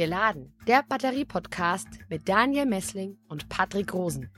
Geladen, der Batterie-Podcast mit Daniel Messling und Patrick Rosen.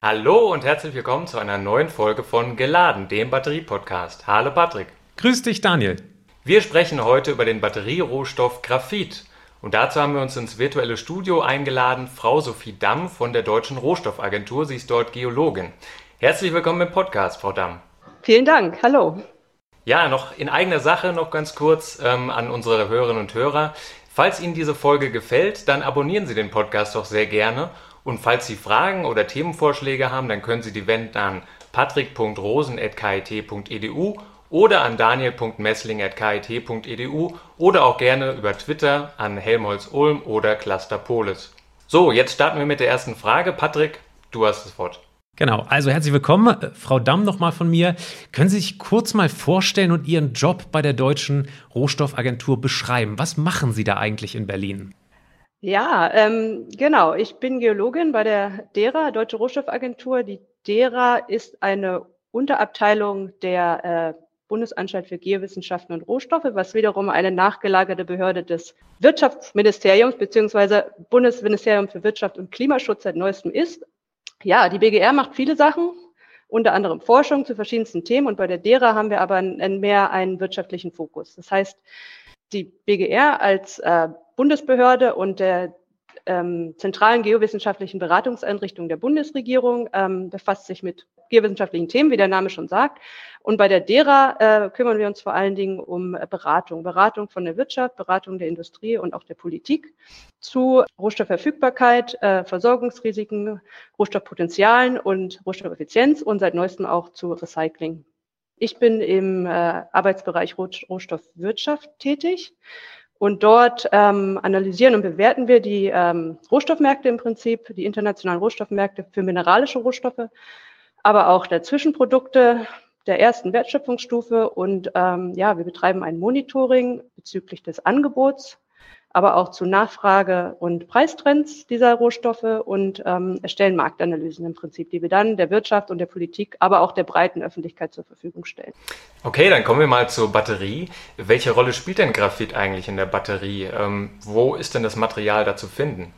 Hallo und herzlich willkommen zu einer neuen Folge von Geladen, dem Batterie-Podcast. Hallo Patrick. Grüß dich, Daniel. Wir sprechen heute über den Batterierohstoff Graphit. Und dazu haben wir uns ins virtuelle Studio eingeladen Frau Sophie Damm von der Deutschen Rohstoffagentur. Sie ist dort Geologin. Herzlich willkommen im Podcast, Frau Damm. Vielen Dank. Hallo. Ja, noch in eigener Sache noch ganz kurz ähm, an unsere Hörerinnen und Hörer. Falls Ihnen diese Folge gefällt, dann abonnieren Sie den Podcast doch sehr gerne und falls Sie Fragen oder Themenvorschläge haben, dann können Sie die wenden an patrick.rosen.kit.edu oder an daniel.messling.kit.edu oder auch gerne über Twitter an Helmholtz Ulm oder Cluster Polis. So, jetzt starten wir mit der ersten Frage. Patrick, du hast das Wort. Genau, also herzlich willkommen. Äh, Frau Damm nochmal von mir. Können Sie sich kurz mal vorstellen und Ihren Job bei der Deutschen Rohstoffagentur beschreiben? Was machen Sie da eigentlich in Berlin? Ja, ähm, genau. Ich bin Geologin bei der DERA, Deutsche Rohstoffagentur. Die DERA ist eine Unterabteilung der äh, Bundesanstalt für Geowissenschaften und Rohstoffe, was wiederum eine nachgelagerte Behörde des Wirtschaftsministeriums beziehungsweise Bundesministerium für Wirtschaft und Klimaschutz seit neuestem ist. Ja, die BGR macht viele Sachen, unter anderem Forschung zu verschiedensten Themen und bei der DERA haben wir aber mehr einen wirtschaftlichen Fokus. Das heißt, die BGR als äh, Bundesbehörde und der ähm, zentralen geowissenschaftlichen Beratungseinrichtung der Bundesregierung ähm, befasst sich mit geowissenschaftlichen Themen, wie der Name schon sagt. Und bei der DERA äh, kümmern wir uns vor allen Dingen um äh, Beratung. Beratung von der Wirtschaft, Beratung der Industrie und auch der Politik zu Rohstoffverfügbarkeit, äh, Versorgungsrisiken, Rohstoffpotenzialen und Rohstoffeffizienz und seit neuestem auch zu Recycling. Ich bin im äh, Arbeitsbereich Rohstoffwirtschaft tätig und dort ähm, analysieren und bewerten wir die ähm, Rohstoffmärkte im Prinzip, die internationalen Rohstoffmärkte für mineralische Rohstoffe, aber auch der Zwischenprodukte der ersten Wertschöpfungsstufe. Und ähm, ja, wir betreiben ein Monitoring bezüglich des Angebots aber auch zu Nachfrage- und Preistrends dieser Rohstoffe und ähm, erstellen Marktanalysen im Prinzip, die wir dann der Wirtschaft und der Politik, aber auch der breiten Öffentlichkeit zur Verfügung stellen. Okay, dann kommen wir mal zur Batterie. Welche Rolle spielt denn Graphit eigentlich in der Batterie? Ähm, wo ist denn das Material da zu finden?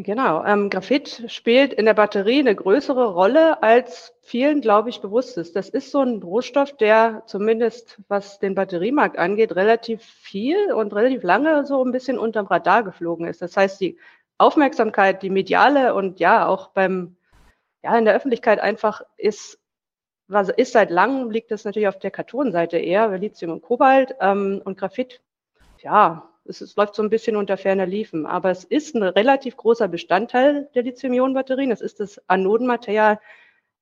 Genau, ähm, Graphit spielt in der Batterie eine größere Rolle, als vielen, glaube ich, bewusst ist. Das ist so ein Rohstoff, der zumindest, was den Batteriemarkt angeht, relativ viel und relativ lange so ein bisschen unterm Radar geflogen ist. Das heißt, die Aufmerksamkeit, die mediale und ja auch beim, ja, in der Öffentlichkeit einfach ist, was ist seit langem, liegt das natürlich auf der Kathodenseite eher, Lithium und Kobalt ähm, und Graphit. Ja, es, es, läuft so ein bisschen unter ferner Liefen, aber es ist ein relativ großer Bestandteil der Lithium-Ionen-Batterien. Es ist das Anodenmaterial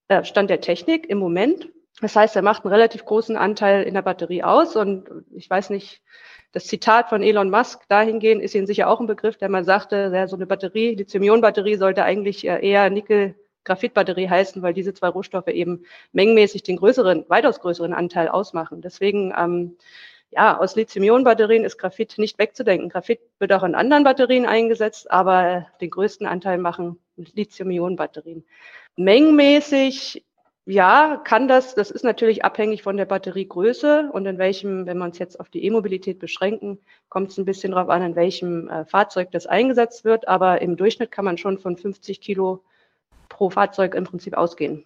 äh, Stand der Technik im Moment. Das heißt, er macht einen relativ großen Anteil in der Batterie aus und ich weiß nicht, das Zitat von Elon Musk dahingehend ist Ihnen sicher auch ein Begriff, der mal sagte, ja, so eine Batterie, Lithium-Ionen-Batterie sollte eigentlich äh, eher Nickel Graphitbatterie heißen, weil diese zwei Rohstoffe eben mengenmäßig den größeren, weitaus größeren Anteil ausmachen. Deswegen ähm, ja, aus Lithium-Ionen-Batterien ist Graphit nicht wegzudenken. Graphit wird auch in anderen Batterien eingesetzt, aber den größten Anteil machen Lithium-Ionen-Batterien. Mengenmäßig, ja, kann das, das ist natürlich abhängig von der Batteriegröße und in welchem, wenn wir uns jetzt auf die E-Mobilität beschränken, kommt es ein bisschen darauf an, in welchem äh, Fahrzeug das eingesetzt wird, aber im Durchschnitt kann man schon von 50 Kilo pro Fahrzeug im Prinzip ausgehen.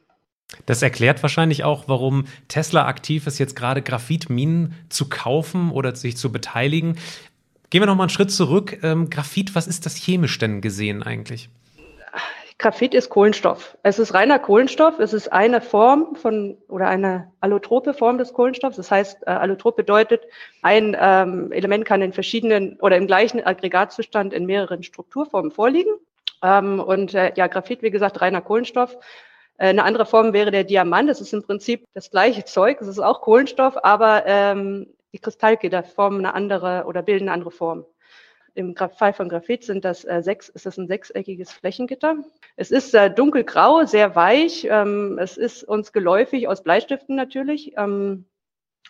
Das erklärt wahrscheinlich auch, warum Tesla aktiv ist, jetzt gerade Graphitminen zu kaufen oder sich zu beteiligen. Gehen wir noch mal einen Schritt zurück. Ähm, Graphit, was ist das chemisch denn gesehen eigentlich? Graphit ist Kohlenstoff. Es ist reiner Kohlenstoff. Es ist eine Form von oder eine allotrope Form des Kohlenstoffs. Das heißt, äh, allotrop bedeutet, ein ähm, Element kann in verschiedenen oder im gleichen Aggregatzustand in mehreren Strukturformen vorliegen. Ähm, und äh, ja, Graphit, wie gesagt, reiner Kohlenstoff. Äh, eine andere Form wäre der Diamant. Das ist im Prinzip das gleiche Zeug. Es ist auch Kohlenstoff, aber ähm, die Kristallgitter formen eine andere oder bilden eine andere Form. Im Fall von Graphit sind das äh, sechs, ist das ein sechseckiges Flächengitter. Es ist äh, dunkelgrau, sehr weich. Ähm, es ist uns geläufig aus Bleistiften natürlich. Ähm,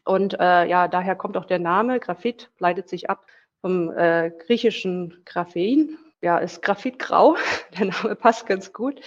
und äh, ja, daher kommt auch der Name. Graphit leitet sich ab vom äh, griechischen Graphen. Ja, ist Graphitgrau. Der Name passt ganz gut.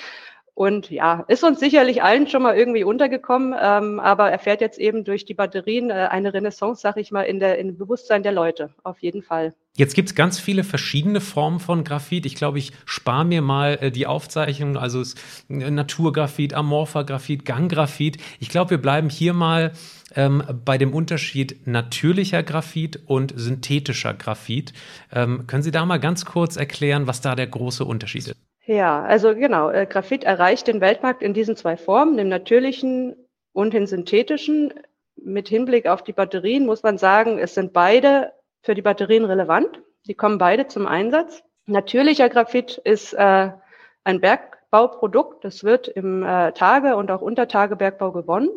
Und ja, ist uns sicherlich allen schon mal irgendwie untergekommen, ähm, aber erfährt jetzt eben durch die Batterien äh, eine Renaissance, sag ich mal, in der, im Bewusstsein der Leute, auf jeden Fall. Jetzt gibt es ganz viele verschiedene Formen von Graphit. Ich glaube, ich spare mir mal äh, die Aufzeichnung, also es, äh, Naturgraphit, Amorpha Graphit, Ganggraphit. Ich glaube, wir bleiben hier mal ähm, bei dem Unterschied natürlicher Graphit und synthetischer Graphit. Ähm, können Sie da mal ganz kurz erklären, was da der große Unterschied ist? Ja, also genau, äh, Graphit erreicht den Weltmarkt in diesen zwei Formen, dem natürlichen und den synthetischen. Mit Hinblick auf die Batterien muss man sagen, es sind beide für die Batterien relevant. Sie kommen beide zum Einsatz. Natürlicher Graphit ist äh, ein Bergbauprodukt. Das wird im äh, Tage- und auch Untertagebergbau gewonnen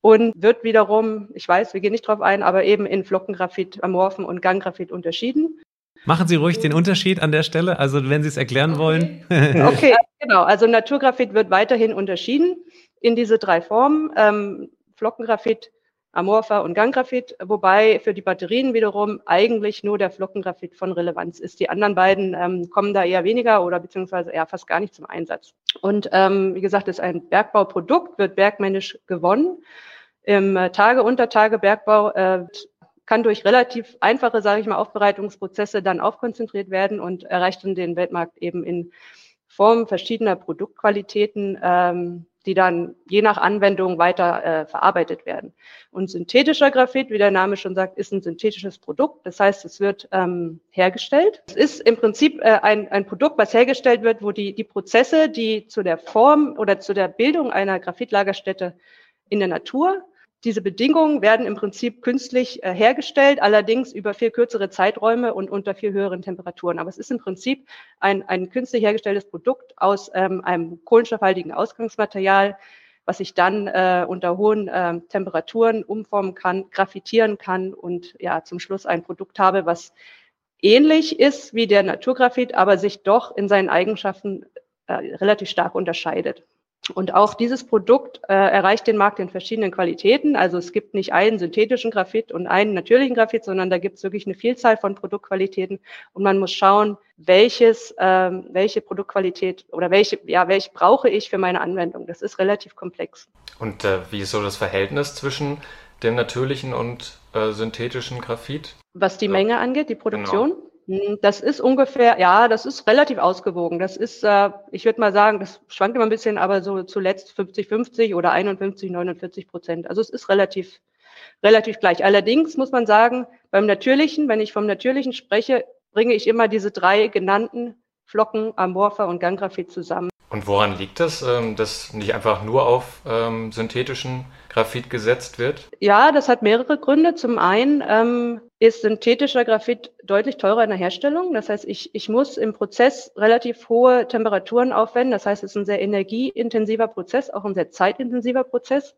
und wird wiederum, ich weiß, wir gehen nicht drauf ein, aber eben in Flockengraphit, Amorphen und Ganggraphit unterschieden. Machen Sie ruhig den Unterschied an der Stelle, also wenn Sie es erklären okay. wollen. okay, genau. Also Naturgraphit wird weiterhin unterschieden in diese drei Formen. Ähm, Flockengraphit, Amorpha und Ganggraphit, wobei für die Batterien wiederum eigentlich nur der Flockengraphit von Relevanz ist. Die anderen beiden ähm, kommen da eher weniger oder beziehungsweise eher fast gar nicht zum Einsatz. Und ähm, wie gesagt, ist ein Bergbauprodukt, wird bergmännisch gewonnen. Im äh, Tage-, Untertage-Bergbau äh, kann durch relativ einfache, sage ich mal, Aufbereitungsprozesse dann aufkonzentriert werden und erreicht dann den Weltmarkt eben in Form verschiedener Produktqualitäten, ähm, die dann je nach Anwendung weiter äh, verarbeitet werden. Und synthetischer Graphit, wie der Name schon sagt, ist ein synthetisches Produkt. Das heißt, es wird ähm, hergestellt. Es ist im Prinzip äh, ein, ein Produkt, was hergestellt wird, wo die, die Prozesse, die zu der Form oder zu der Bildung einer Graphitlagerstätte in der Natur diese Bedingungen werden im Prinzip künstlich äh, hergestellt, allerdings über viel kürzere Zeiträume und unter viel höheren Temperaturen. Aber es ist im Prinzip ein, ein künstlich hergestelltes Produkt aus ähm, einem kohlenstoffhaltigen Ausgangsmaterial, was ich dann äh, unter hohen äh, Temperaturen umformen kann, graffitieren kann und ja zum Schluss ein Produkt habe, was ähnlich ist wie der Naturgraphit, aber sich doch in seinen Eigenschaften äh, relativ stark unterscheidet. Und auch dieses Produkt äh, erreicht den Markt in verschiedenen Qualitäten. Also es gibt nicht einen synthetischen Graphit und einen natürlichen Graphit, sondern da gibt es wirklich eine Vielzahl von Produktqualitäten. Und man muss schauen, welches, ähm, welche Produktqualität oder welche, ja, welche brauche ich für meine Anwendung. Das ist relativ komplex. Und äh, wie ist so das Verhältnis zwischen dem natürlichen und äh, synthetischen Graphit? Was die Menge angeht, die Produktion? Genau. Hm, das ist ungefähr, ja, das ist relativ ausgewogen. Das ist, äh, ich würde mal sagen, das schwankt immer ein bisschen, aber so zuletzt 50-50 oder 51, 49 Prozent. Also es ist relativ, relativ gleich. Allerdings muss man sagen, beim Natürlichen, wenn ich vom Natürlichen spreche, bringe ich immer diese drei genannten Flocken, Amorpha und Gangraphit zusammen. Und woran liegt das, ähm, dass nicht einfach nur auf ähm, synthetischen Graphit gesetzt wird? Ja, das hat mehrere Gründe. Zum einen ähm, ist synthetischer Graphit deutlich teurer in der Herstellung. Das heißt, ich, ich muss im Prozess relativ hohe Temperaturen aufwenden. Das heißt, es ist ein sehr energieintensiver Prozess, auch ein sehr zeitintensiver Prozess.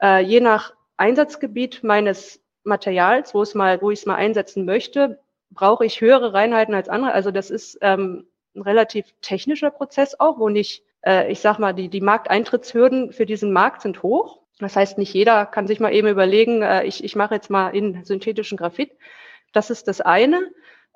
Äh, je nach Einsatzgebiet meines Materials, wo es mal, wo ich es mal einsetzen möchte, brauche ich höhere Reinheiten als andere. Also das ist ähm, ein relativ technischer Prozess auch, wo nicht, äh, ich sag mal, die, die Markteintrittshürden für diesen Markt sind hoch. Das heißt, nicht jeder kann sich mal eben überlegen, äh, ich, ich mache jetzt mal in synthetischen Graphit. Das ist das eine.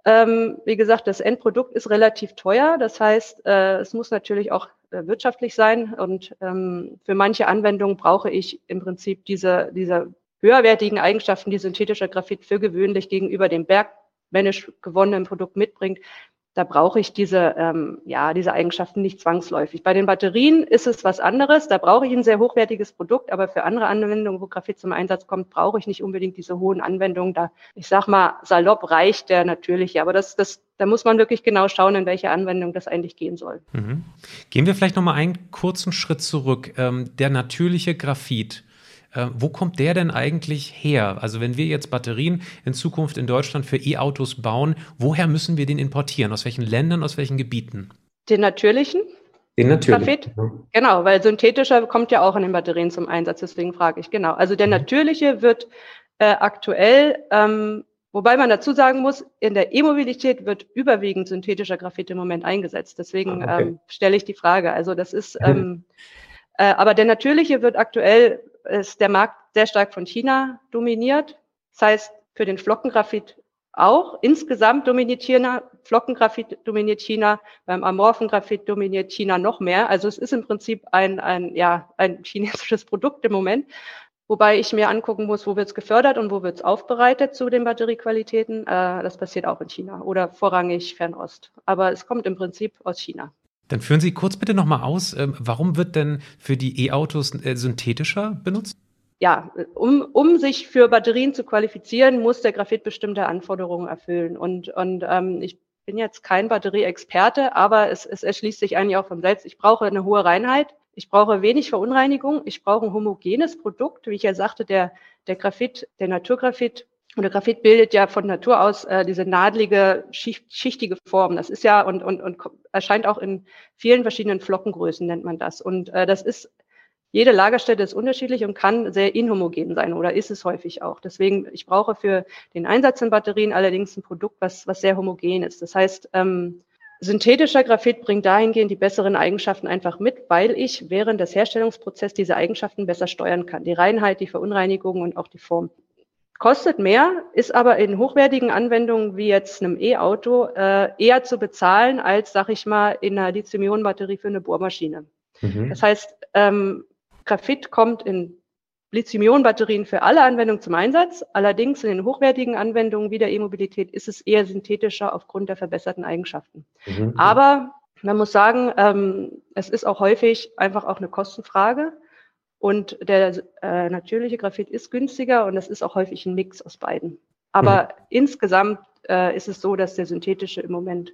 Ähm, wie gesagt, das Endprodukt ist relativ teuer. Das heißt, äh, es muss natürlich auch äh, wirtschaftlich sein. Und ähm, für manche Anwendungen brauche ich im Prinzip diese, diese höherwertigen Eigenschaften, die synthetischer Graphit für gewöhnlich gegenüber dem bergmännisch gewonnenen Produkt mitbringt, da brauche ich diese, ähm, ja, diese Eigenschaften nicht zwangsläufig. Bei den Batterien ist es was anderes. Da brauche ich ein sehr hochwertiges Produkt, aber für andere Anwendungen, wo Graphit zum Einsatz kommt, brauche ich nicht unbedingt diese hohen Anwendungen. Da, ich sag mal, salopp reicht der natürliche. Aber das, das, da muss man wirklich genau schauen, in welche Anwendung das eigentlich gehen soll. Mhm. Gehen wir vielleicht nochmal einen kurzen Schritt zurück. Ähm, der natürliche Graphit, äh, wo kommt der denn eigentlich her? Also wenn wir jetzt Batterien in Zukunft in Deutschland für E-Autos bauen, woher müssen wir den importieren? Aus welchen Ländern, aus welchen Gebieten? Den natürlichen? Den natürlichen. Genau, weil synthetischer kommt ja auch in den Batterien zum Einsatz, deswegen frage ich. Genau. Also der mhm. natürliche wird äh, aktuell, ähm, wobei man dazu sagen muss, in der E-Mobilität wird überwiegend synthetischer Graphit im Moment eingesetzt. Deswegen ah, okay. ähm, stelle ich die Frage. Also das ist, ähm, äh, aber der natürliche wird aktuell ist der Markt sehr stark von China dominiert. Das heißt, für den Flockengraphit auch. Insgesamt dominiert China, Flockengraphit dominiert China, beim amorphen Graphit dominiert China noch mehr. Also es ist im Prinzip ein, ein, ja, ein chinesisches Produkt im Moment. Wobei ich mir angucken muss, wo wird es gefördert und wo wird es aufbereitet zu den Batteriequalitäten. Äh, das passiert auch in China oder vorrangig Fernost. Aber es kommt im Prinzip aus China. Dann führen Sie kurz bitte nochmal aus, ähm, warum wird denn für die E-Autos äh, synthetischer benutzt? Ja, um, um sich für Batterien zu qualifizieren, muss der Graphit bestimmte Anforderungen erfüllen. Und, und ähm, ich bin jetzt kein Batterieexperte, aber es, es erschließt sich eigentlich auch von selbst. Ich brauche eine hohe Reinheit. Ich brauche wenig Verunreinigung. Ich brauche ein homogenes Produkt. Wie ich ja sagte, der, der Graphit, der Naturgraphit oder Graphit bildet ja von Natur aus äh, diese nadlige, schicht, schichtige Form. Das ist ja und, und, und erscheint auch in vielen verschiedenen Flockengrößen, nennt man das. Und äh, das ist, jede Lagerstätte ist unterschiedlich und kann sehr inhomogen sein oder ist es häufig auch. Deswegen, ich brauche für den Einsatz in Batterien allerdings ein Produkt, was, was sehr homogen ist. Das heißt, ähm, synthetischer Graphit bringt dahingehend die besseren Eigenschaften einfach mit, weil ich während des Herstellungsprozesses diese Eigenschaften besser steuern kann. Die Reinheit, die Verunreinigung und auch die Form. Kostet mehr, ist aber in hochwertigen Anwendungen wie jetzt einem E-Auto äh, eher zu bezahlen als, sag ich mal, in einer Lithium-Ionen-Batterie für eine Bohrmaschine. Mhm. Das heißt, ähm, Graphit kommt in Lithium-Ionen-Batterien für alle Anwendungen zum Einsatz. Allerdings in den hochwertigen Anwendungen wie der E-Mobilität ist es eher synthetischer aufgrund der verbesserten Eigenschaften. Mhm. Aber man muss sagen, ähm, es ist auch häufig einfach auch eine Kostenfrage. Und der äh, natürliche Graphit ist günstiger und das ist auch häufig ein Mix aus beiden. Aber mhm. insgesamt äh, ist es so, dass der synthetische im Moment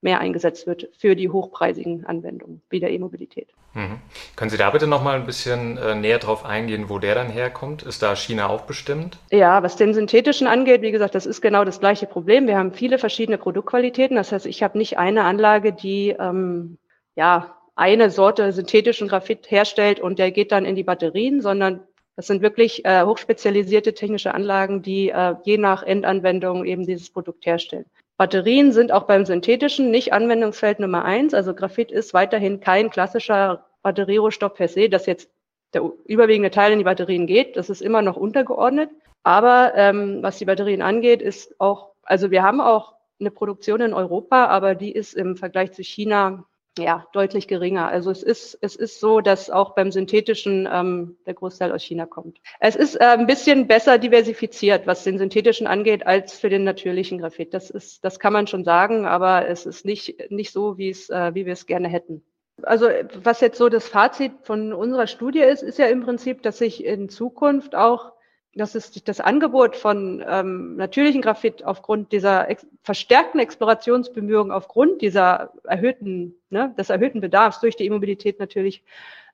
mehr eingesetzt wird für die hochpreisigen Anwendungen wie der E-Mobilität. Mhm. Können Sie da bitte noch mal ein bisschen äh, näher drauf eingehen, wo der dann herkommt? Ist da China auch bestimmt? Ja, was den synthetischen angeht, wie gesagt, das ist genau das gleiche Problem. Wir haben viele verschiedene Produktqualitäten. Das heißt, ich habe nicht eine Anlage, die ähm, ja eine Sorte synthetischen Graphit herstellt und der geht dann in die Batterien, sondern das sind wirklich äh, hochspezialisierte technische Anlagen, die äh, je nach Endanwendung eben dieses Produkt herstellen. Batterien sind auch beim synthetischen nicht Anwendungsfeld Nummer eins. Also Graphit ist weiterhin kein klassischer Batterierohstoff per se, dass jetzt der überwiegende Teil in die Batterien geht. Das ist immer noch untergeordnet. Aber ähm, was die Batterien angeht, ist auch, also wir haben auch eine Produktion in Europa, aber die ist im Vergleich zu China ja, deutlich geringer. Also es ist, es ist so, dass auch beim synthetischen ähm, der Großteil aus China kommt. Es ist äh, ein bisschen besser diversifiziert, was den synthetischen angeht, als für den natürlichen Graphit. Das ist, das kann man schon sagen, aber es ist nicht, nicht so, wie es, äh, wie wir es gerne hätten. Also was jetzt so das Fazit von unserer Studie ist, ist ja im Prinzip, dass sich in Zukunft auch dass es das Angebot von ähm, natürlichen Graphit aufgrund dieser ex verstärkten Explorationsbemühungen, aufgrund dieser erhöhten, ne, des erhöhten Bedarfs durch die Immobilität natürlich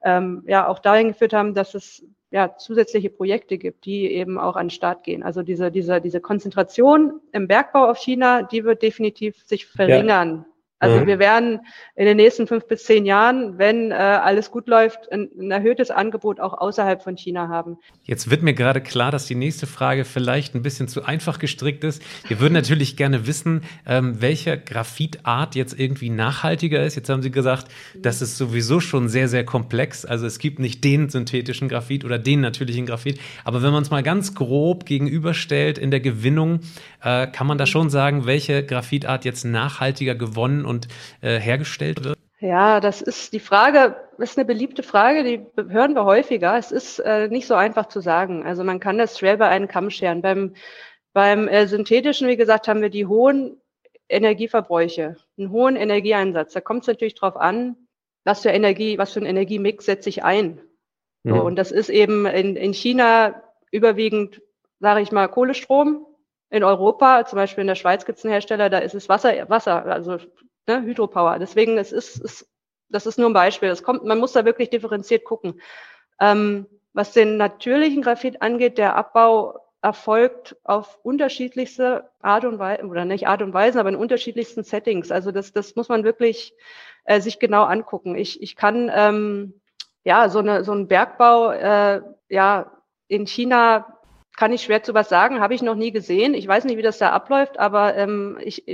ähm, ja auch dahin geführt haben, dass es ja zusätzliche Projekte gibt, die eben auch an den Start gehen. Also diese, diese, diese Konzentration im Bergbau auf China, die wird definitiv sich verringern. Ja. Also mhm. wir werden in den nächsten fünf bis zehn Jahren, wenn äh, alles gut läuft, ein, ein, erhöhtes Angebot auch außerhalb von China haben. Jetzt wird mir gerade klar, dass die nächste Frage vielleicht ein bisschen zu einfach gestrickt ist. Wir würden natürlich gerne wissen, ähm, welche Graphitart jetzt irgendwie nachhaltiger ist. Jetzt haben Sie gesagt, das ist sowieso schon sehr, sehr komplex. Also es gibt nicht den synthetischen Graphit oder den natürlichen Graphit. Aber wenn man es mal ganz grob gegenüberstellt in der Gewinnung, äh, kann man da schon sagen, welche Graphitart jetzt nachhaltiger gewonnen und äh, hergestellt wird? Ja, das ist die Frage, das ist eine beliebte Frage, die hören wir häufiger. Es ist äh, nicht so einfach zu sagen. Also man kann das schwer bei einem Kamm scheren. Beim, beim äh, synthetischen, wie gesagt, haben wir die hohen Energieverbräuche, einen hohen Energieeinsatz. Da kommt es natürlich darauf an, was für Energie, was für ein Energiemix setze ich ein. So, Und das ist eben in, in China überwiegend, sage ich mal, Kohlestrom. In Europa, zum Beispiel in der Schweiz gibt es einen Hersteller, da ist es Wasser, Wasser, also ne, Hydropower. Deswegen, es ist, es, das ist nur ein Beispiel. Es kommt, man muss da wirklich differenziert gucken. Ähm, was den natürlichen Graphit angeht, der Abbau erfolgt auf unterschiedlichste Art und Weise, oder nicht Art und Weise, aber in unterschiedlichsten Settings. Also das, das muss man wirklich äh, sich genau angucken. Ich, ich kann ähm, ja so, eine, so einen Bergbau äh, ja in China kann ich schwer zu was sagen, habe ich noch nie gesehen. Ich weiß nicht, wie das da abläuft, aber ähm, ich,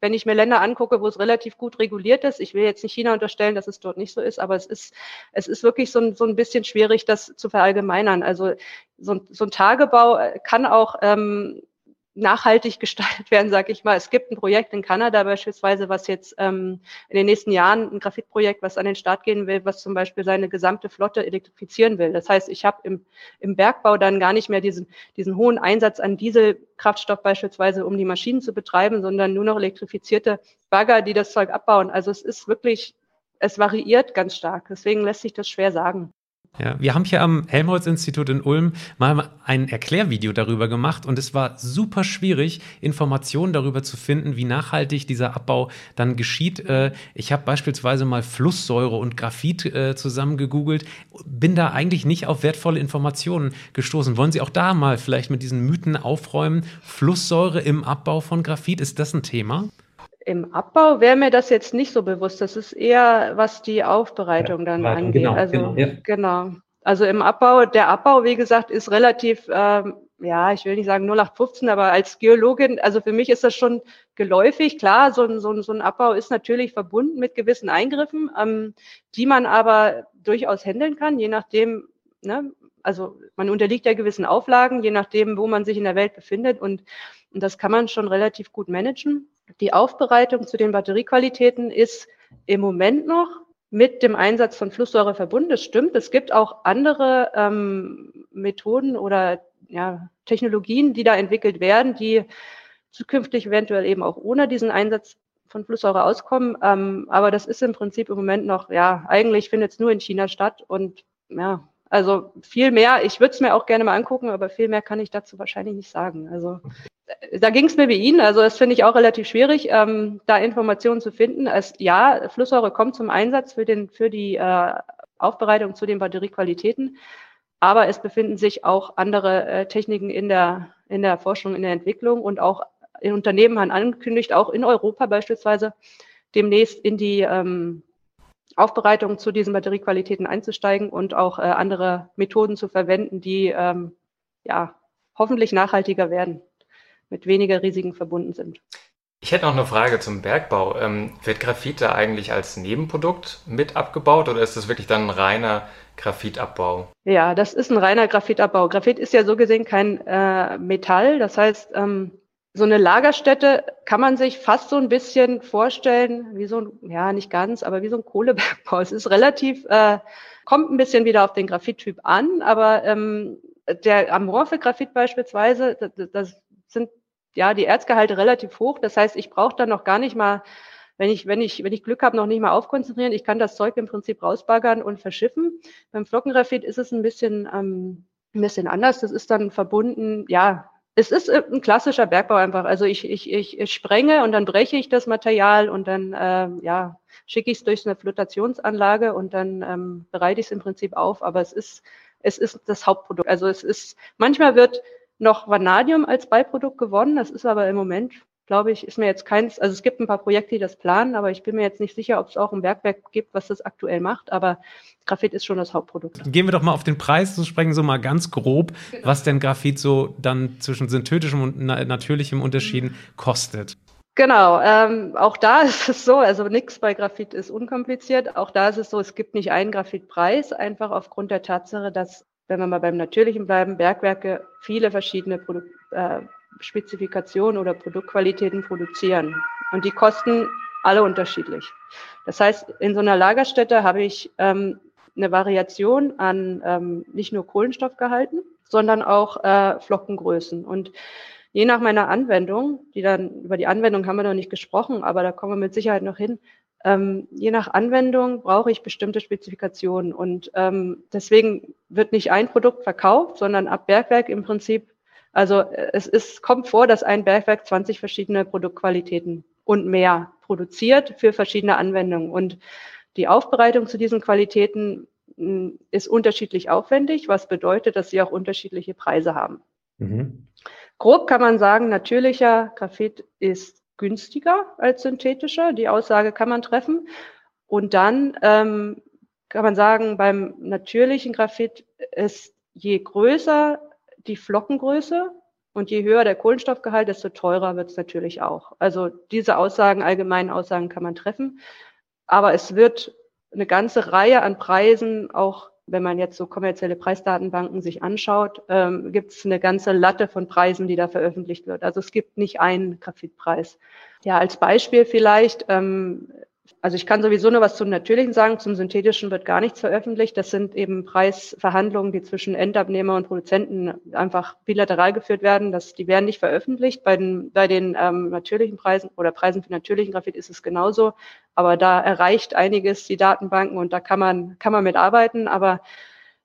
wenn ich mir Länder angucke, wo es relativ gut reguliert ist, ich will jetzt nicht China unterstellen, dass es dort nicht so ist, aber es ist, es ist wirklich so ein, so ein bisschen schwierig, das zu verallgemeinern. Also so, so ein Tagebau kann auch ähm, nachhaltig gestaltet werden, sage ich mal. Es gibt ein Projekt in Kanada beispielsweise, was jetzt ähm, in den nächsten Jahren ein Graphitprojekt, was an den Start gehen will, was zum Beispiel seine gesamte Flotte elektrifizieren will. Das heißt, ich habe im, im Bergbau dann gar nicht mehr diesen, diesen hohen Einsatz an Dieselkraftstoff beispielsweise, um die Maschinen zu betreiben, sondern nur noch elektrifizierte Bagger, die das Zeug abbauen. Also es ist wirklich, es variiert ganz stark. Deswegen lässt sich das schwer sagen. Ja, wir haben hier am Helmholtz-Institut in Ulm mal ein Erklärvideo darüber gemacht und es war super schwierig, Informationen darüber zu finden, wie nachhaltig dieser Abbau dann geschieht. Äh, ich habe beispielsweise mal Flusssäure und Graphit äh, zusammen gegoogelt, bin da eigentlich nicht auf wertvolle Informationen gestoßen. Wollen Sie auch da mal vielleicht mit diesen Mythen aufräumen? Flusssäure im Abbau von Graphit, ist das ein Thema? Im Abbau wäre mir das jetzt nicht so bewusst. Das ist eher, was die Aufbereitung dann ja, angeht. Genau, also genau, ja. genau. Also im Abbau, der Abbau, wie gesagt, ist relativ, ähm, ja, ich will nicht sagen 0815, aber als Geologin, also für mich ist das schon geläufig. Klar, so ein, so ein, so ein Abbau ist natürlich verbunden mit gewissen Eingriffen, ähm, die man aber durchaus handeln kann, je nachdem, ne, also man unterliegt ja gewissen Auflagen, je nachdem, wo man sich in der Welt befindet und, und das kann man schon relativ gut managen. Die Aufbereitung zu den Batteriequalitäten ist im Moment noch mit dem Einsatz von Flusssäure verbunden. Das stimmt. Es gibt auch andere ähm, Methoden oder ja, Technologien, die da entwickelt werden, die zukünftig eventuell eben auch ohne diesen Einsatz von Flusssäure auskommen. Ähm, aber das ist im Prinzip im Moment noch, ja, eigentlich findet es nur in China statt und ja, also viel mehr, ich würde es mir auch gerne mal angucken, aber viel mehr kann ich dazu wahrscheinlich nicht sagen. Also da ging es mir wie Ihnen, also das finde ich auch relativ schwierig, ähm, da Informationen zu finden. Es, ja, Flusssäure kommt zum Einsatz für, den, für die äh, Aufbereitung zu den Batteriequalitäten, aber es befinden sich auch andere äh, Techniken in der, in der Forschung, in der Entwicklung. Und auch in Unternehmen haben angekündigt, auch in Europa beispielsweise, demnächst in die ähm, Aufbereitung zu diesen Batteriequalitäten einzusteigen und auch äh, andere Methoden zu verwenden, die ähm, ja hoffentlich nachhaltiger werden mit weniger Risiken verbunden sind. Ich hätte noch eine Frage zum Bergbau. Ähm, wird Graphit da eigentlich als Nebenprodukt mit abgebaut oder ist das wirklich dann ein reiner Graphitabbau? Ja, das ist ein reiner Graphitabbau. Graphit ist ja so gesehen kein äh, Metall. Das heißt, ähm, so eine Lagerstätte kann man sich fast so ein bisschen vorstellen, wie so ein, ja, nicht ganz, aber wie so ein Kohlebergbau. Es ist relativ, äh, kommt ein bisschen wieder auf den Graphittyp an, aber ähm, der amorphe Graphit beispielsweise, das, das sind ja die Erzgehalte relativ hoch. Das heißt, ich brauche dann noch gar nicht mal, wenn ich, wenn ich, wenn ich Glück habe, noch nicht mal aufkonzentrieren. Ich kann das Zeug im Prinzip rausbaggern und verschiffen. Beim Flockengraphit ist es ein bisschen, ähm, ein bisschen anders. Das ist dann verbunden, ja, es ist ein klassischer Bergbau einfach. Also ich, ich, ich, sprenge und dann breche ich das Material und dann äh, ja, schicke ich es durch eine Flotationsanlage und dann ähm, bereite ich es im Prinzip auf. Aber es ist, es ist das Hauptprodukt. Also es ist, manchmal wird noch Vanadium als Beiprodukt gewonnen. Das ist aber im Moment, glaube ich, ist mir jetzt keins, also es gibt ein paar Projekte, die das planen, aber ich bin mir jetzt nicht sicher, ob es auch ein Bergwerk gibt, was das aktuell macht. Aber Graphit ist schon das Hauptprodukt. Gehen wir doch mal auf den Preis zu sprechen, so mal ganz grob, genau. was denn Graphit so dann zwischen synthetischem und natürlichem Unterschieden kostet. Genau, ähm, auch da ist es so, also nichts bei Graphit ist unkompliziert. Auch da ist es so, es gibt nicht einen Graphitpreis, einfach aufgrund der Tatsache, dass wenn wir mal beim Natürlichen bleiben, Bergwerke viele verschiedene Produ äh, Spezifikationen oder Produktqualitäten produzieren. Und die kosten alle unterschiedlich. Das heißt, in so einer Lagerstätte habe ich ähm, eine Variation an ähm, nicht nur Kohlenstoffgehalten, sondern auch äh, Flockengrößen. Und je nach meiner Anwendung, die dann über die Anwendung haben wir noch nicht gesprochen, aber da kommen wir mit Sicherheit noch hin, ähm, je nach Anwendung brauche ich bestimmte Spezifikationen und ähm, deswegen wird nicht ein Produkt verkauft, sondern ab Bergwerk im Prinzip, also äh, es ist, kommt vor, dass ein Bergwerk 20 verschiedene Produktqualitäten und mehr produziert für verschiedene Anwendungen und die Aufbereitung zu diesen Qualitäten hm, ist unterschiedlich aufwendig, was bedeutet, dass sie auch unterschiedliche Preise haben. Mhm. Grob kann man sagen, natürlicher Graphit ist günstiger als synthetischer. Die Aussage kann man treffen. Und dann ähm, kann man sagen, beim natürlichen Graphit ist je größer die Flockengröße und je höher der Kohlenstoffgehalt, desto teurer wird es natürlich auch. Also diese Aussagen, allgemeinen Aussagen kann man treffen. Aber es wird eine ganze Reihe an Preisen auch wenn man jetzt so kommerzielle Preisdatenbanken sich anschaut, ähm, gibt es eine ganze Latte von Preisen, die da veröffentlicht wird. Also es gibt nicht einen Graphitpreis. Ja, als Beispiel vielleicht, ähm, also ich kann sowieso nur was zum Natürlichen sagen, zum Synthetischen wird gar nichts veröffentlicht. Das sind eben Preisverhandlungen, die zwischen Endabnehmer und Produzenten einfach bilateral geführt werden. Das, die werden nicht veröffentlicht. Bei den, bei den ähm, natürlichen Preisen oder Preisen für natürlichen Graphit ist es genauso. Aber da erreicht einiges die Datenbanken und da kann man, kann man mitarbeiten. Aber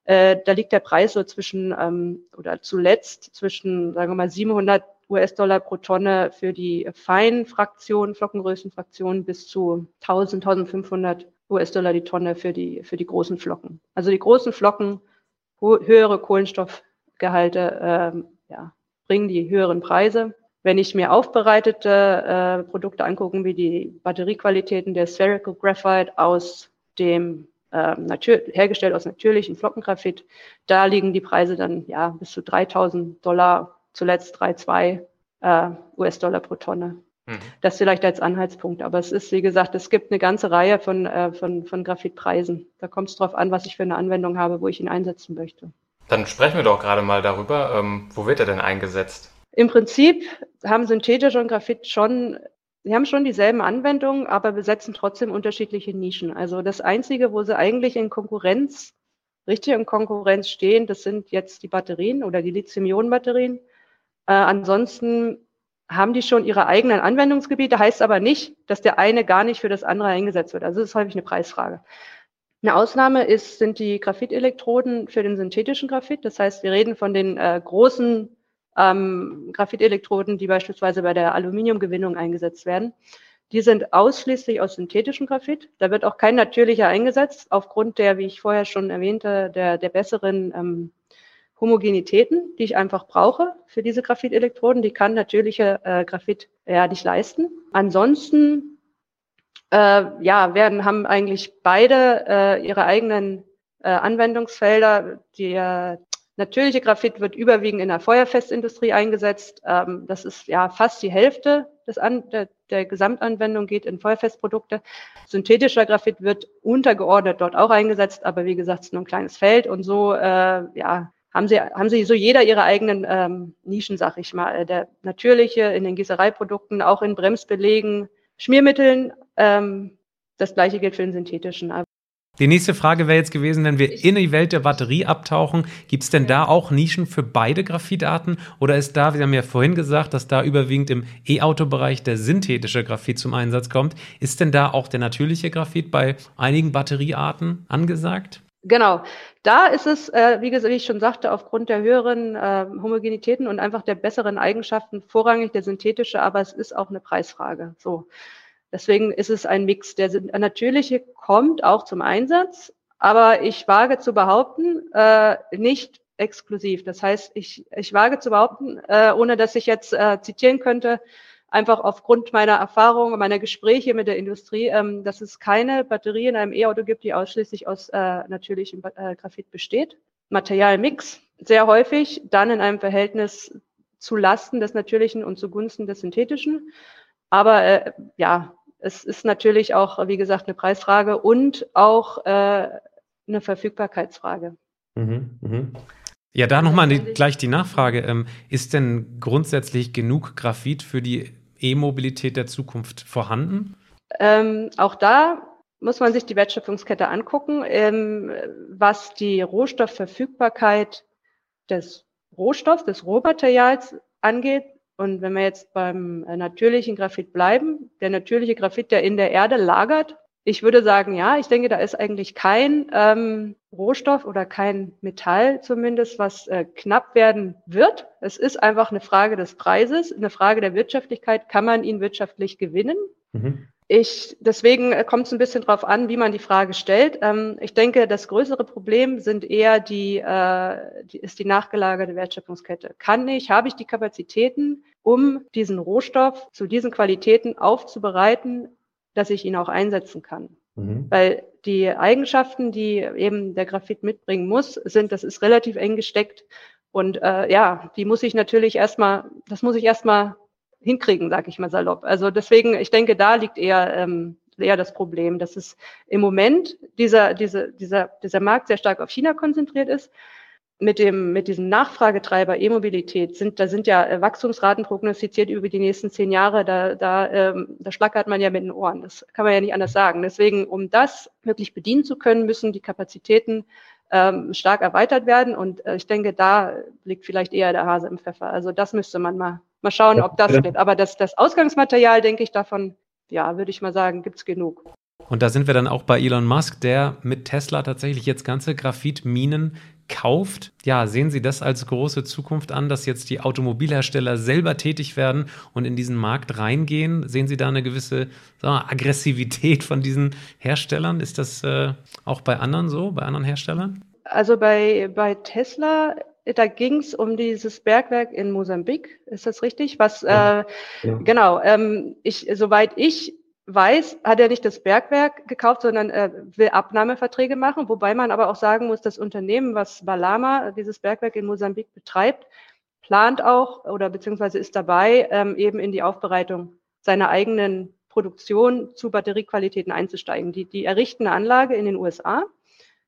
äh, da liegt der Preis so zwischen ähm, oder zuletzt zwischen, sagen wir mal, 700 US-Dollar pro Tonne für die feinen Fraktionen, Flockengrößenfraktionen bis zu 1000, 1500 US-Dollar die Tonne für die, für die großen Flocken. Also die großen Flocken, höhere Kohlenstoffgehalte, ähm, ja, bringen die höheren Preise. Wenn ich mir aufbereitete äh, Produkte angucken, wie die Batteriequalitäten der Spherical Graphite aus dem äh, hergestellt aus natürlichen Flockengraphit, da liegen die Preise dann ja bis zu 3000 Dollar zuletzt 3,2 äh, US-Dollar pro Tonne. Mhm. Das vielleicht als Anhaltspunkt. Aber es ist, wie gesagt, es gibt eine ganze Reihe von, äh, von, von Graphitpreisen. Da kommt es darauf an, was ich für eine Anwendung habe, wo ich ihn einsetzen möchte. Dann sprechen wir doch gerade mal darüber. Ähm, wo wird er denn eingesetzt? Im Prinzip haben synthetische und Graphit schon, sie haben schon dieselben Anwendungen, aber besetzen trotzdem unterschiedliche Nischen. Also das Einzige, wo sie eigentlich in Konkurrenz, richtig in Konkurrenz stehen, das sind jetzt die Batterien oder die Lithium-Ionen-Batterien. Äh, ansonsten haben die schon ihre eigenen Anwendungsgebiete, heißt aber nicht, dass der eine gar nicht für das andere eingesetzt wird. Also das ist häufig eine Preisfrage. Eine Ausnahme ist, sind die Graphitelektroden für den synthetischen Graphit. Das heißt, wir reden von den äh, großen ähm, Graphitelektroden, die beispielsweise bei der Aluminiumgewinnung eingesetzt werden. Die sind ausschließlich aus synthetischem Graphit. Da wird auch kein natürlicher eingesetzt, aufgrund der, wie ich vorher schon erwähnte, der, der besseren ähm, Homogenitäten, die ich einfach brauche für diese Graphitelektroden. Die kann natürliche äh, Graphit ja nicht leisten. Ansonsten äh, ja, werden, haben eigentlich beide äh, ihre eigenen äh, Anwendungsfelder. Der natürliche Graphit wird überwiegend in der Feuerfestindustrie eingesetzt. Ähm, das ist ja fast die Hälfte des An der, der Gesamtanwendung geht in Feuerfestprodukte. Synthetischer Graphit wird untergeordnet dort auch eingesetzt, aber wie gesagt, es ist nur ein kleines Feld und so äh, ja haben sie, haben sie so jeder ihre eigenen ähm, Nischen, sag ich mal. Der natürliche in den Gießereiprodukten, auch in Bremsbelegen, Schmiermitteln. Ähm, das gleiche gilt für den synthetischen. Die nächste Frage wäre jetzt gewesen, wenn wir in die Welt der Batterie abtauchen, gibt es denn da auch Nischen für beide Graphitarten? Oder ist da, wir haben ja vorhin gesagt, dass da überwiegend im E-Auto-Bereich der synthetische Graphit zum Einsatz kommt. Ist denn da auch der natürliche Graphit bei einigen Batteriearten angesagt? Genau. Da ist es, äh, wie, gesagt, wie ich schon sagte, aufgrund der höheren äh, Homogenitäten und einfach der besseren Eigenschaften vorrangig der synthetische, aber es ist auch eine Preisfrage. So. Deswegen ist es ein Mix. Der natürliche kommt auch zum Einsatz, aber ich wage zu behaupten, äh, nicht exklusiv. Das heißt, ich, ich wage zu behaupten, äh, ohne dass ich jetzt äh, zitieren könnte, einfach aufgrund meiner Erfahrung, meiner Gespräche mit der Industrie, ähm, dass es keine Batterie in einem E-Auto gibt, die ausschließlich aus äh, natürlichem äh, Graphit besteht. Materialmix sehr häufig, dann in einem Verhältnis zu Lasten des Natürlichen und zugunsten des Synthetischen. Aber äh, ja, es ist natürlich auch, wie gesagt, eine Preisfrage und auch äh, eine Verfügbarkeitsfrage. Mhm, mh. Ja, da nochmal gleich die Nachfrage. Ähm, ist denn grundsätzlich genug Graphit für die E-Mobilität der Zukunft vorhanden? Ähm, auch da muss man sich die Wertschöpfungskette angucken, ähm, was die Rohstoffverfügbarkeit des Rohstoffs, des Rohmaterials angeht. Und wenn wir jetzt beim natürlichen Graphit bleiben, der natürliche Graphit, der in der Erde lagert, ich würde sagen, ja, ich denke, da ist eigentlich kein ähm, Rohstoff oder kein Metall zumindest, was äh, knapp werden wird. Es ist einfach eine Frage des Preises, eine Frage der Wirtschaftlichkeit. Kann man ihn wirtschaftlich gewinnen? Mhm. Ich, deswegen äh, kommt es ein bisschen drauf an, wie man die Frage stellt. Ähm, ich denke, das größere Problem sind eher die, äh, die, ist die nachgelagerte Wertschöpfungskette. Kann ich, habe ich die Kapazitäten, um diesen Rohstoff zu diesen Qualitäten aufzubereiten, dass ich ihn auch einsetzen kann. Mhm. Weil die Eigenschaften, die eben der Graphit mitbringen muss, sind, das ist relativ eng gesteckt. Und äh, ja, die muss ich natürlich erstmal, das muss ich erstmal hinkriegen, sag ich mal salopp. Also deswegen, ich denke, da liegt eher, ähm, eher das Problem, dass es im Moment dieser, dieser, dieser, dieser Markt sehr stark auf China konzentriert ist mit dem, mit diesem Nachfragetreiber E-Mobilität sind, da sind ja Wachstumsraten prognostiziert über die nächsten zehn Jahre. Da, da, ähm, da schlackert man ja mit den Ohren. Das kann man ja nicht anders sagen. Deswegen, um das wirklich bedienen zu können, müssen die Kapazitäten ähm, stark erweitert werden. Und äh, ich denke, da liegt vielleicht eher der Hase im Pfeffer. Also das müsste man mal, mal schauen, ob das geht. Aber das, das Ausgangsmaterial, denke ich, davon, ja, würde ich mal sagen, gibt's genug. Und da sind wir dann auch bei Elon Musk, der mit Tesla tatsächlich jetzt ganze Graphitminen kauft. Ja, sehen Sie das als große Zukunft an, dass jetzt die Automobilhersteller selber tätig werden und in diesen Markt reingehen? Sehen Sie da eine gewisse wir, Aggressivität von diesen Herstellern? Ist das äh, auch bei anderen so, bei anderen Herstellern? Also bei, bei Tesla da ging es um dieses Bergwerk in Mosambik, ist das richtig? Was ja. Äh, ja. genau, ähm, ich, soweit ich weiß, hat er nicht das Bergwerk gekauft, sondern äh, will Abnahmeverträge machen, wobei man aber auch sagen muss, das Unternehmen, was Balama, dieses Bergwerk in Mosambik betreibt, plant auch oder beziehungsweise ist dabei, ähm, eben in die Aufbereitung seiner eigenen Produktion zu Batteriequalitäten einzusteigen. Die, die errichten eine Anlage in den USA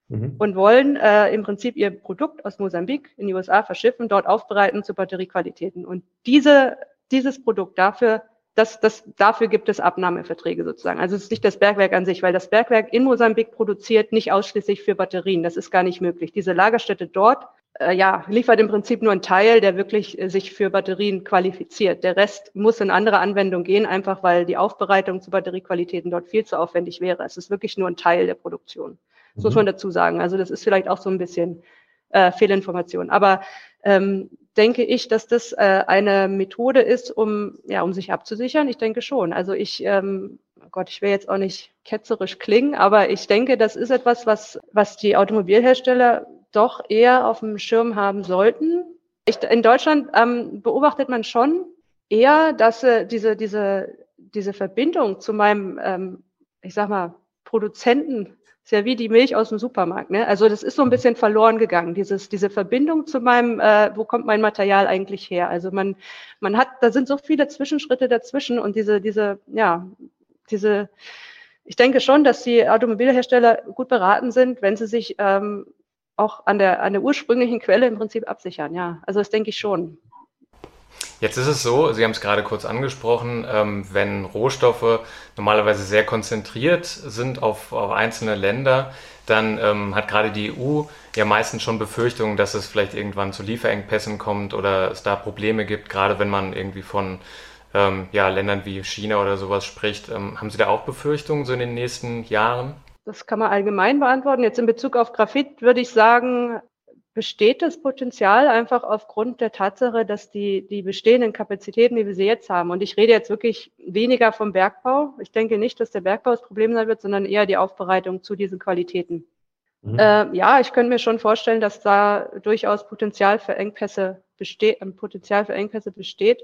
mhm. und wollen äh, im Prinzip ihr Produkt aus Mosambik in die USA verschiffen, dort aufbereiten zu Batteriequalitäten. Und diese, dieses Produkt dafür das, das, dafür gibt es Abnahmeverträge sozusagen. Also es ist nicht das Bergwerk an sich, weil das Bergwerk in Mosambik produziert nicht ausschließlich für Batterien. Das ist gar nicht möglich. Diese Lagerstätte dort, äh, ja, liefert im Prinzip nur einen Teil, der wirklich äh, sich für Batterien qualifiziert. Der Rest muss in andere Anwendungen gehen, einfach weil die Aufbereitung zu Batteriequalitäten dort viel zu aufwendig wäre. Es ist wirklich nur ein Teil der Produktion. Das mhm. muss man dazu sagen. Also das ist vielleicht auch so ein bisschen äh, Fehlinformation. Aber ähm, denke ich, dass das äh, eine Methode ist, um, ja, um sich abzusichern? Ich denke schon. Also ich, ähm, oh Gott, ich will jetzt auch nicht ketzerisch klingen, aber ich denke, das ist etwas, was, was die Automobilhersteller doch eher auf dem Schirm haben sollten. Ich, in Deutschland ähm, beobachtet man schon eher, dass äh, diese, diese, diese Verbindung zu meinem, ähm, ich sag mal, Produzenten ist ja wie die Milch aus dem Supermarkt. Ne? Also das ist so ein bisschen verloren gegangen, dieses, diese Verbindung zu meinem, äh, wo kommt mein Material eigentlich her? Also man, man hat, da sind so viele Zwischenschritte dazwischen und diese, diese, ja, diese, ich denke schon, dass die Automobilhersteller gut beraten sind, wenn sie sich ähm, auch an der, an der ursprünglichen Quelle im Prinzip absichern. Ja, also das denke ich schon. Jetzt ist es so, Sie haben es gerade kurz angesprochen, ähm, wenn Rohstoffe normalerweise sehr konzentriert sind auf, auf einzelne Länder, dann ähm, hat gerade die EU ja meistens schon Befürchtungen, dass es vielleicht irgendwann zu Lieferengpässen kommt oder es da Probleme gibt, gerade wenn man irgendwie von ähm, ja, Ländern wie China oder sowas spricht. Ähm, haben Sie da auch Befürchtungen so in den nächsten Jahren? Das kann man allgemein beantworten. Jetzt in Bezug auf Graphit würde ich sagen, besteht das Potenzial einfach aufgrund der Tatsache, dass die, die bestehenden Kapazitäten, die wir sie jetzt haben, und ich rede jetzt wirklich weniger vom Bergbau. Ich denke nicht, dass der Bergbau das Problem sein wird, sondern eher die Aufbereitung zu diesen Qualitäten. Mhm. Äh, ja, ich könnte mir schon vorstellen, dass da durchaus Potenzial für Engpässe besteht, ein Potenzial für Engpässe besteht.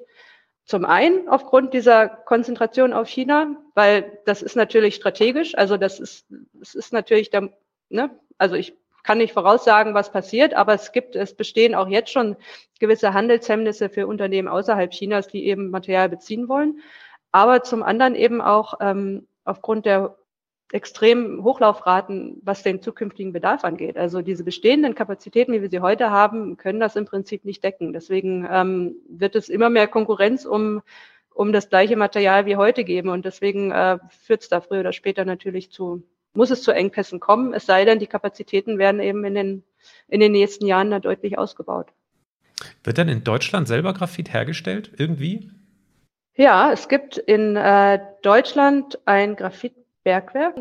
Zum einen aufgrund dieser Konzentration auf China, weil das ist natürlich strategisch. Also das ist, das ist natürlich der, ne, also ich kann nicht voraussagen, was passiert, aber es gibt, es bestehen auch jetzt schon gewisse Handelshemmnisse für Unternehmen außerhalb Chinas, die eben Material beziehen wollen. Aber zum anderen eben auch ähm, aufgrund der extremen Hochlaufraten, was den zukünftigen Bedarf angeht. Also diese bestehenden Kapazitäten, wie wir sie heute haben, können das im Prinzip nicht decken. Deswegen ähm, wird es immer mehr Konkurrenz um, um das gleiche Material wie heute geben. Und deswegen äh, führt es da früher oder später natürlich zu muss es zu Engpässen kommen, es sei denn, die Kapazitäten werden eben in den, in den nächsten Jahren da deutlich ausgebaut. Wird denn in Deutschland selber Graphit hergestellt, irgendwie? Ja, es gibt in äh, Deutschland ein Graphitbergwerk.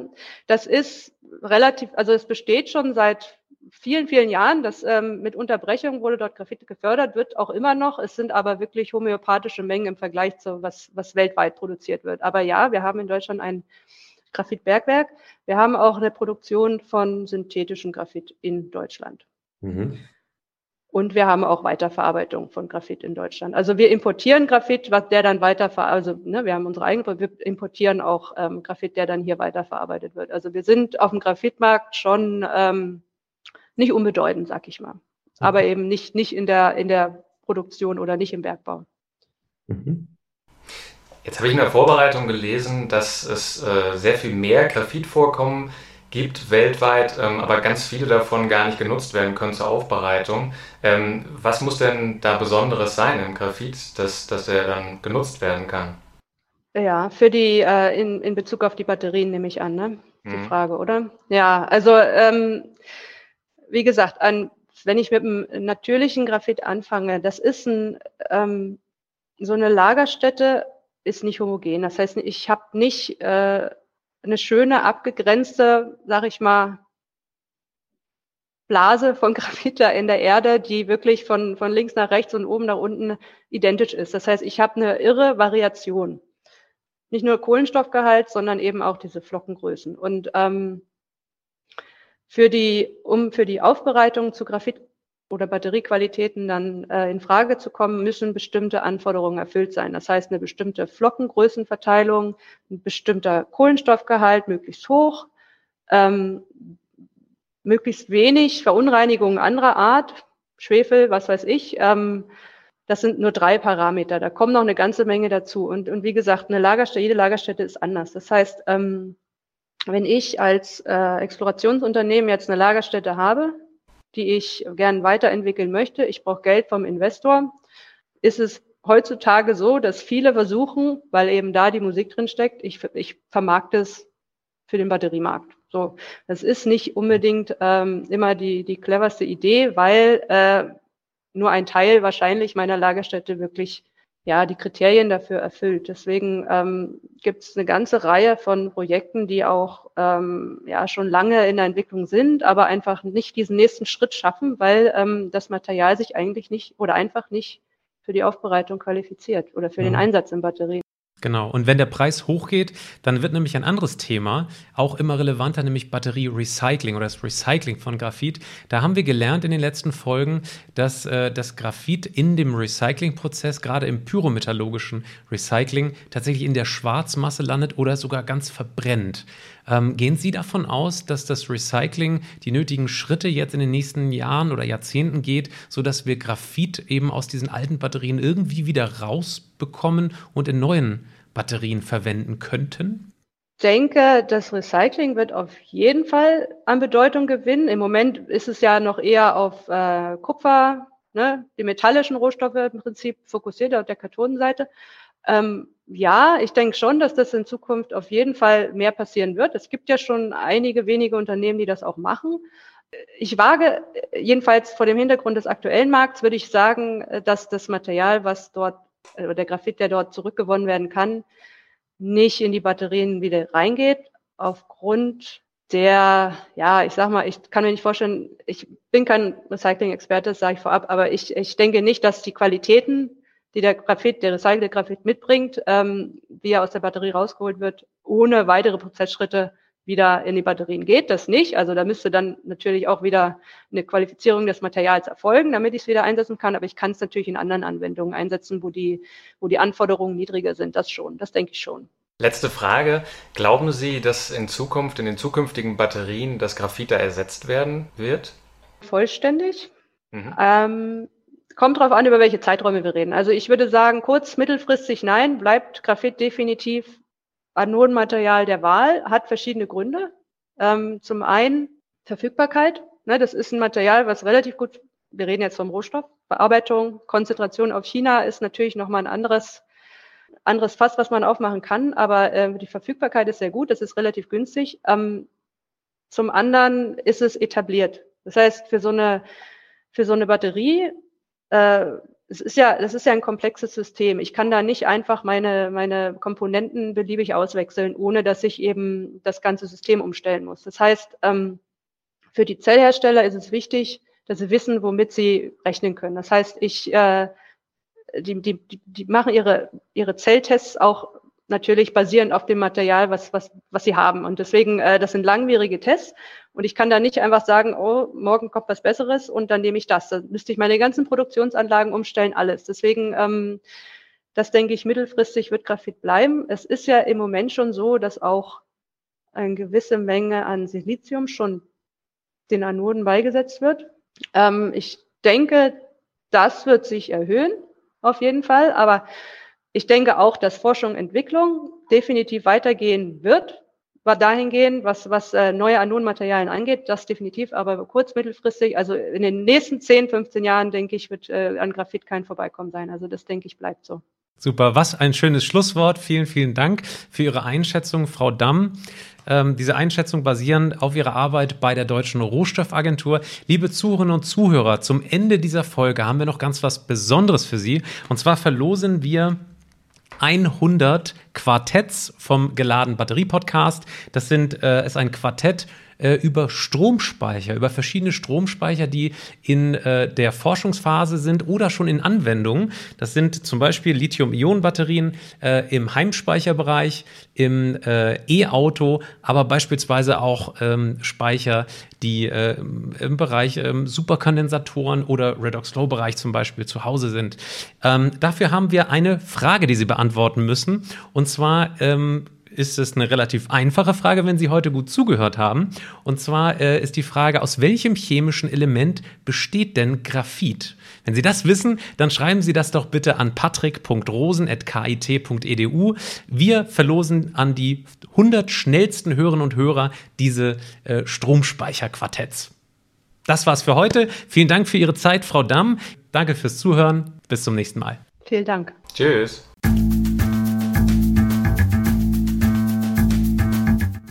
Das ist relativ, also es besteht schon seit vielen, vielen Jahren. Das ähm, mit Unterbrechung wurde dort Graphit gefördert, wird auch immer noch. Es sind aber wirklich homöopathische Mengen im Vergleich zu was, was weltweit produziert wird. Aber ja, wir haben in Deutschland ein Graphitbergwerk. Wir haben auch eine Produktion von synthetischem Graphit in Deutschland. Mhm. Und wir haben auch Weiterverarbeitung von Graphit in Deutschland. Also wir importieren Graphit, was der dann weiterverarbeitet, also ne, wir haben unsere eigene, wir importieren auch ähm, Graphit, der dann hier weiterverarbeitet wird. Also wir sind auf dem Graphitmarkt schon ähm, nicht unbedeutend, sag ich mal. Aber eben nicht, nicht in der, in der Produktion oder nicht im Bergbau. Mhm. Jetzt habe ich in der Vorbereitung gelesen, dass es äh, sehr viel mehr Graphitvorkommen gibt weltweit, ähm, aber ganz viele davon gar nicht genutzt werden können zur Aufbereitung. Ähm, was muss denn da Besonderes sein im Graphit, dass, dass er dann genutzt werden kann? Ja, für die, äh, in, in Bezug auf die Batterien nehme ich an, ne? Die mhm. Frage, oder? Ja, also ähm, wie gesagt, an, wenn ich mit einem natürlichen Graphit anfange, das ist ein, ähm, so eine Lagerstätte ist nicht homogen. Das heißt, ich habe nicht äh, eine schöne, abgegrenzte, sag ich mal, Blase von Graphit in der Erde, die wirklich von, von links nach rechts und oben nach unten identisch ist. Das heißt, ich habe eine irre Variation. Nicht nur Kohlenstoffgehalt, sondern eben auch diese Flockengrößen. Und ähm, für die, um für die Aufbereitung zu Graphit oder Batteriequalitäten dann äh, in Frage zu kommen, müssen bestimmte Anforderungen erfüllt sein. Das heißt, eine bestimmte Flockengrößenverteilung, ein bestimmter Kohlenstoffgehalt möglichst hoch, ähm, möglichst wenig Verunreinigungen anderer Art, Schwefel, was weiß ich. Ähm, das sind nur drei Parameter. Da kommen noch eine ganze Menge dazu. Und, und wie gesagt, eine Lagerstätte, jede Lagerstätte ist anders. Das heißt, ähm, wenn ich als äh, Explorationsunternehmen jetzt eine Lagerstätte habe, die ich gern weiterentwickeln möchte, ich brauche Geld vom Investor, ist es heutzutage so, dass viele versuchen, weil eben da die Musik drin steckt, ich, ich vermarkte es für den Batteriemarkt. So, das ist nicht unbedingt ähm, immer die, die cleverste Idee, weil äh, nur ein Teil wahrscheinlich meiner Lagerstätte wirklich ja, die Kriterien dafür erfüllt. Deswegen ähm, gibt es eine ganze Reihe von Projekten, die auch ähm, ja schon lange in der Entwicklung sind, aber einfach nicht diesen nächsten Schritt schaffen, weil ähm, das Material sich eigentlich nicht oder einfach nicht für die Aufbereitung qualifiziert oder für mhm. den Einsatz in Batterien. Genau. Und wenn der Preis hochgeht, dann wird nämlich ein anderes Thema auch immer relevanter, nämlich Batterie-Recycling oder das Recycling von Graphit. Da haben wir gelernt in den letzten Folgen, dass äh, das Graphit in dem Recyclingprozess, gerade im pyrometallurgischen Recycling, tatsächlich in der Schwarzmasse landet oder sogar ganz verbrennt. Ähm, gehen Sie davon aus, dass das Recycling die nötigen Schritte jetzt in den nächsten Jahren oder Jahrzehnten geht, sodass wir Graphit eben aus diesen alten Batterien irgendwie wieder rausbekommen und in neuen Batterien verwenden könnten? Ich denke, das Recycling wird auf jeden Fall an Bedeutung gewinnen. Im Moment ist es ja noch eher auf äh, Kupfer, ne, die metallischen Rohstoffe im Prinzip fokussiert auf der Kathodenseite. Ähm, ja, ich denke schon, dass das in Zukunft auf jeden Fall mehr passieren wird. Es gibt ja schon einige wenige Unternehmen, die das auch machen. Ich wage, jedenfalls vor dem Hintergrund des aktuellen Markts, würde ich sagen, dass das Material, was dort, oder der Graphit, der dort zurückgewonnen werden kann, nicht in die Batterien wieder reingeht, aufgrund der, ja, ich sag mal, ich kann mir nicht vorstellen, ich bin kein Recycling-Experte, sage ich vorab, aber ich, ich denke nicht, dass die Qualitäten die der Graphit, der recycelte Graphit mitbringt, ähm, wie er aus der Batterie rausgeholt wird, ohne weitere Prozessschritte wieder in die Batterien geht. Das nicht. Also da müsste dann natürlich auch wieder eine Qualifizierung des Materials erfolgen, damit ich es wieder einsetzen kann. Aber ich kann es natürlich in anderen Anwendungen einsetzen, wo die, wo die Anforderungen niedriger sind. Das schon. Das denke ich schon. Letzte Frage. Glauben Sie, dass in Zukunft, in den zukünftigen Batterien, das Graphit da ersetzt werden wird? Vollständig? Mhm. Ähm, Kommt drauf an, über welche Zeiträume wir reden. Also ich würde sagen, kurz, mittelfristig nein, bleibt Graphit definitiv Anodenmaterial der Wahl, hat verschiedene Gründe. Ähm, zum einen Verfügbarkeit. Ne, das ist ein Material, was relativ gut, wir reden jetzt vom Rohstoff, Bearbeitung, Konzentration auf China ist natürlich nochmal ein anderes, anderes Fass, was man aufmachen kann, aber äh, die Verfügbarkeit ist sehr gut, das ist relativ günstig. Ähm, zum anderen ist es etabliert. Das heißt, für so eine, für so eine Batterie äh, es ist ja, das ist ja ein komplexes System. Ich kann da nicht einfach meine, meine Komponenten beliebig auswechseln, ohne dass ich eben das ganze System umstellen muss. Das heißt, ähm, für die Zellhersteller ist es wichtig, dass sie wissen, womit sie rechnen können. Das heißt, ich, äh, die, die, die machen ihre, ihre Zelltests auch natürlich basierend auf dem Material, was, was, was sie haben. Und deswegen, äh, das sind langwierige Tests. Und ich kann da nicht einfach sagen, oh, morgen kommt was Besseres und dann nehme ich das. Dann müsste ich meine ganzen Produktionsanlagen umstellen, alles. Deswegen, ähm, das denke ich, mittelfristig wird Graphit bleiben. Es ist ja im Moment schon so, dass auch eine gewisse Menge an Silizium schon den Anoden beigesetzt wird. Ähm, ich denke, das wird sich erhöhen, auf jeden Fall. Aber Ich denke auch, dass Forschung und Entwicklung definitiv weitergehen wird, war dahingehend, was, was äh, neue Anonmaterialien angeht, das definitiv, aber kurz-, mittelfristig, also in den nächsten 10, 15 Jahren, denke ich, wird äh, an Graphit kein Vorbeikommen sein. Also das, denke ich, bleibt so. Super, was ein schönes Schlusswort. Vielen, vielen Dank für Ihre Einschätzung, Frau Damm. Ähm, diese Einschätzung basierend auf Ihrer Arbeit bei der Deutschen Rohstoffagentur. Liebe Zuhörerinnen und Zuhörer, zum Ende dieser Folge haben wir noch ganz was Besonderes für Sie. Und zwar verlosen wir 100 Quartetts vom Geladen Batterie Podcast. Das sind, äh, ist ein Quartett äh, über Stromspeicher, über verschiedene Stromspeicher, die in äh, der Forschungsphase sind oder schon in Anwendung. Das sind zum Beispiel Lithium-Ionen-Batterien äh, im Heimspeicherbereich, im äh, E-Auto, aber beispielsweise auch ähm, Speicher, die äh, im Bereich ähm, Superkondensatoren oder Redox-Flow-Bereich zum Beispiel zu Hause sind. Ähm, dafür haben wir eine Frage, die Sie beantworten müssen. Und zwar ähm, ist es eine relativ einfache Frage, wenn Sie heute gut zugehört haben. Und zwar äh, ist die Frage, aus welchem chemischen Element besteht denn Graphit? Wenn Sie das wissen, dann schreiben Sie das doch bitte an patrick.rosen.kit.edu. Wir verlosen an die 100 schnellsten Hörerinnen und Hörer diese äh, Stromspeicherquartetts. Das war's für heute. Vielen Dank für Ihre Zeit, Frau Damm. Danke fürs Zuhören. Bis zum nächsten Mal. Vielen Dank. Tschüss.